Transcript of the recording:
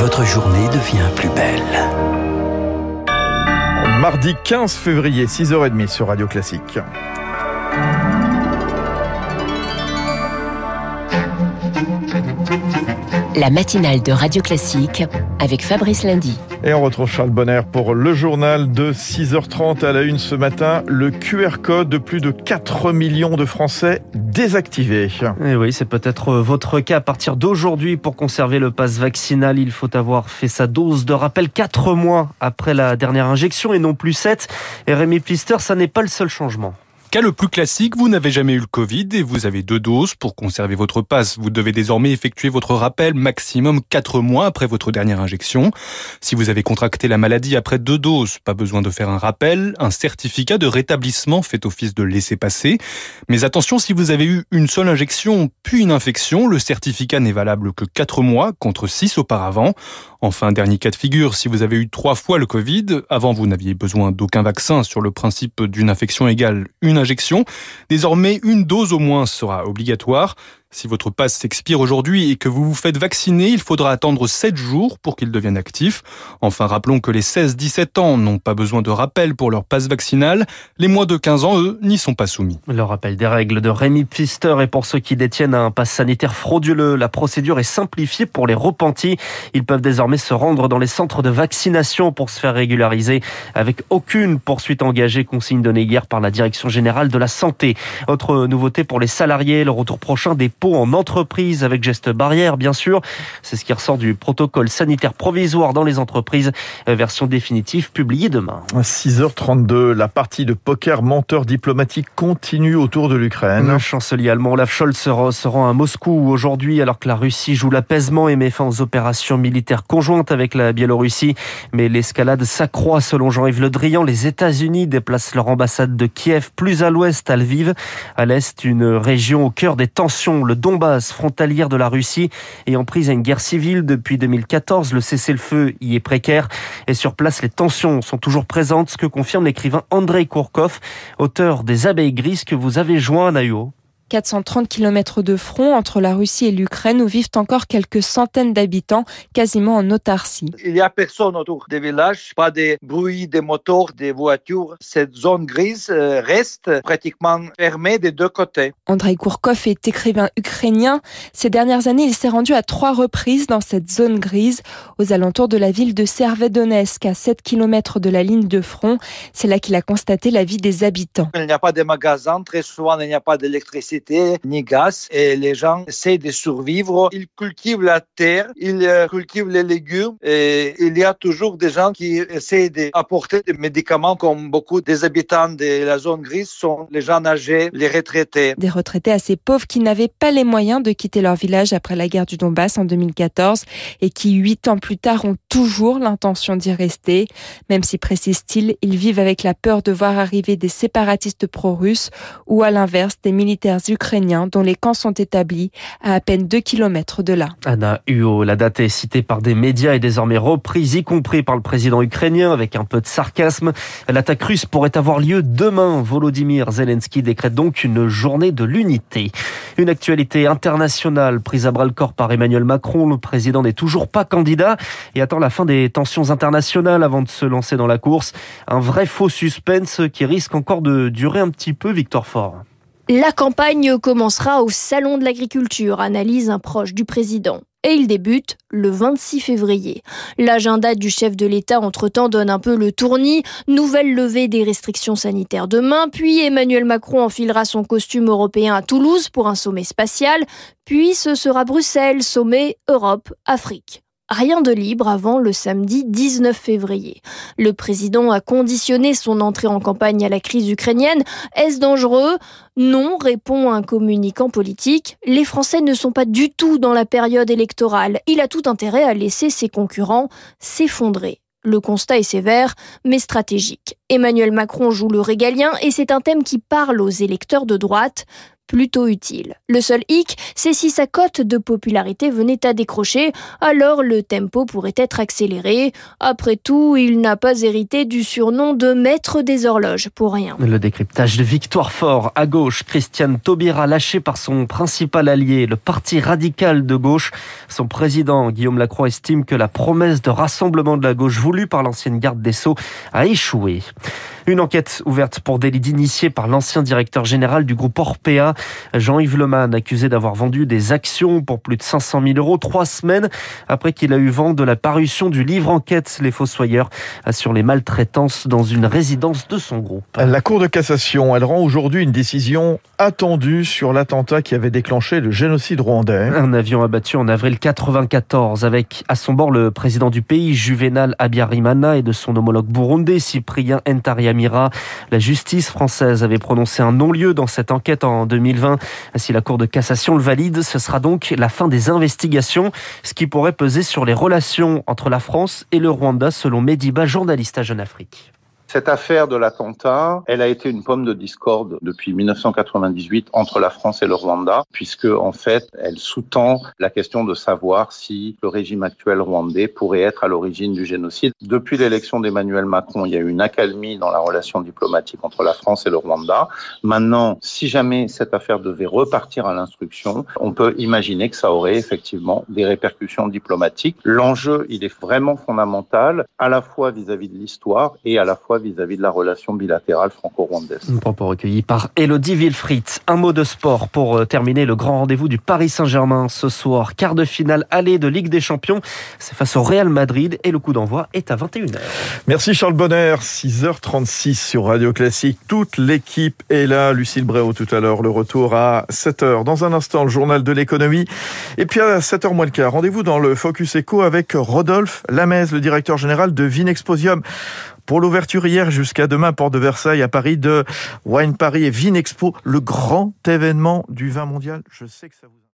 votre journée devient plus belle. Mardi 15 février, 6h30 sur Radio Classique. La matinale de Radio Classique avec Fabrice Lundy. Et on retrouve Charles Bonner pour le journal de 6h30 à la une ce matin. Le QR code de plus de 4 millions de Français désactivé. Et oui, c'est peut-être votre cas. À partir d'aujourd'hui, pour conserver le passe vaccinal, il faut avoir fait sa dose de rappel 4 mois après la dernière injection et non plus 7. Et Rémi Plister, ça n'est pas le seul changement. Cas le plus classique, vous n'avez jamais eu le Covid et vous avez deux doses. Pour conserver votre passe, vous devez désormais effectuer votre rappel maximum quatre mois après votre dernière injection. Si vous avez contracté la maladie après deux doses, pas besoin de faire un rappel. Un certificat de rétablissement fait office de laisser passer. Mais attention, si vous avez eu une seule injection puis une infection, le certificat n'est valable que quatre mois contre six auparavant. Enfin, dernier cas de figure, si vous avez eu trois fois le Covid, avant vous n'aviez besoin d'aucun vaccin sur le principe d'une infection égale une injection. Désormais, une dose au moins sera obligatoire. Si votre passe s'expire aujourd'hui et que vous vous faites vacciner, il faudra attendre 7 jours pour qu'il devienne actif. Enfin, rappelons que les 16-17 ans n'ont pas besoin de rappel pour leur passe vaccinal. Les moins de 15 ans, eux, n'y sont pas soumis. Le rappel des règles de Rémi Pfister et pour ceux qui détiennent un passe sanitaire frauduleux, la procédure est simplifiée pour les repentis. Ils peuvent désormais se rendre dans les centres de vaccination pour se faire régulariser avec aucune poursuite engagée, consigne donnée hier par la Direction Générale de la Santé. Autre nouveauté pour les salariés, le retour prochain des en entreprise avec geste barrière, bien sûr. C'est ce qui ressort du protocole sanitaire provisoire dans les entreprises, euh, version définitive publiée demain. 6h32, la partie de poker menteur diplomatique continue autour de l'Ukraine. Le chancelier allemand Olaf Scholz se rend à Moscou aujourd'hui alors que la Russie joue l'apaisement et met fin aux opérations militaires conjointes avec la Biélorussie. Mais l'escalade s'accroît selon Jean-Yves Le Drian. Les États-Unis déplacent leur ambassade de Kiev plus à l'ouest, à Lviv. À l'est, une région au cœur des tensions le Donbass, frontalière de la Russie, en prise à une guerre civile depuis 2014. Le cessez-le-feu y est précaire et sur place, les tensions sont toujours présentes, ce que confirme l'écrivain Andrei Kourkov, auteur des Abeilles grises que vous avez joint à Naïo. 430 km de front entre la Russie et l'Ukraine où vivent encore quelques centaines d'habitants, quasiment en autarcie. Il n'y a personne autour des villages, pas de bruit des moteurs, des voitures. Cette zone grise euh, reste pratiquement fermée des deux côtés. Andrei Kourkov est écrivain ukrainien. Ces dernières années, il s'est rendu à trois reprises dans cette zone grise, aux alentours de la ville de Servedonetsk, à 7 km de la ligne de front. C'est là qu'il a constaté la vie des habitants. Il n'y a pas de magasins, très souvent il n'y a pas d'électricité ni gaz et les gens essaient de survivre. Ils cultivent la terre, ils euh, cultivent les légumes et il y a toujours des gens qui essaient d'apporter des médicaments comme beaucoup des habitants de la zone grise sont les gens âgés, les retraités. Des retraités assez pauvres qui n'avaient pas les moyens de quitter leur village après la guerre du Donbass en 2014 et qui, huit ans plus tard, ont toujours l'intention d'y rester. Même si, précise-t-il, ils vivent avec la peur de voir arriver des séparatistes pro-russes ou à l'inverse des militaires ukrainiens dont les camps sont établis à à peine 2 km de là. Anna Huo, la date est citée par des médias et désormais reprise, y compris par le président ukrainien avec un peu de sarcasme. L'attaque russe pourrait avoir lieu demain. Volodymyr Zelensky décrète donc une journée de l'unité. Une actualité internationale prise à bras le corps par Emmanuel Macron. Le président n'est toujours pas candidat et attend la fin des tensions internationales avant de se lancer dans la course. Un vrai faux suspense qui risque encore de durer un petit peu, Victor Fort. La campagne commencera au Salon de l'Agriculture, analyse un proche du président. Et il débute le 26 février. L'agenda du chef de l'État, entre-temps, donne un peu le tournis. Nouvelle levée des restrictions sanitaires demain, puis Emmanuel Macron enfilera son costume européen à Toulouse pour un sommet spatial, puis ce sera Bruxelles, sommet Europe-Afrique. Rien de libre avant le samedi 19 février. Le président a conditionné son entrée en campagne à la crise ukrainienne. Est-ce dangereux? Non, répond un communicant politique. Les Français ne sont pas du tout dans la période électorale. Il a tout intérêt à laisser ses concurrents s'effondrer. Le constat est sévère, mais stratégique. Emmanuel Macron joue le régalien et c'est un thème qui parle aux électeurs de droite. Plutôt utile. Le seul hic, c'est si sa cote de popularité venait à décrocher, alors le tempo pourrait être accéléré. Après tout, il n'a pas hérité du surnom de maître des horloges pour rien. Le décryptage de Victoire Fort à gauche, Christiane Taubira lâché par son principal allié, le Parti radical de gauche. Son président, Guillaume Lacroix, estime que la promesse de rassemblement de la gauche voulue par l'ancienne garde des Sceaux a échoué. Une enquête ouverte pour délit d'initié par l'ancien directeur général du groupe Orpea, Jean-Yves Leman, accusé d'avoir vendu des actions pour plus de 500 000 euros trois semaines après qu'il a eu vent de la parution du livre enquête Les Fossoyeurs sur les maltraitances dans une résidence de son groupe. La Cour de cassation, elle rend aujourd'hui une décision attendue sur l'attentat qui avait déclenché le génocide rwandais. Un avion abattu en avril 94 avec à son bord le président du pays, Juvenal Abiyarimana, et de son homologue burundais, Cyprien Ntariamira la justice française avait prononcé un non-lieu dans cette enquête en 2020. Si la Cour de cassation le valide, ce sera donc la fin des investigations, ce qui pourrait peser sur les relations entre la France et le Rwanda, selon Mediba, journaliste à Jeune Afrique. Cette affaire de l'attentat, elle a été une pomme de discorde depuis 1998 entre la France et le Rwanda, puisque en fait, elle sous-tend la question de savoir si le régime actuel rwandais pourrait être à l'origine du génocide. Depuis l'élection d'Emmanuel Macron, il y a eu une accalmie dans la relation diplomatique entre la France et le Rwanda. Maintenant, si jamais cette affaire devait repartir à l'instruction, on peut imaginer que ça aurait effectivement des répercussions diplomatiques. L'enjeu, il est vraiment fondamental, à la fois vis-à-vis de l'histoire et à la fois vis-à-vis de la relation bilatérale franco-rwandaise. Propos recueilli par Elodie Wilfried. Un mot de sport pour euh, terminer le grand rendez-vous du Paris Saint-Germain ce soir. Quart de finale aller de Ligue des Champions. C'est face au Real Madrid et le coup d'envoi est à 21h. Merci Charles Bonner. 6h36 sur Radio Classique. Toute l'équipe est là. Lucille Bréau tout à l'heure. Le retour à 7h. Dans un instant, le journal de l'économie. Et puis à 7h moins le quart, rendez-vous dans le Focus Echo avec Rodolphe Lamez, le directeur général de Vinexposium pour l'ouverture hier jusqu'à demain, Porte de Versailles à Paris de Wine Paris et Vine Expo, le grand événement du vin mondial.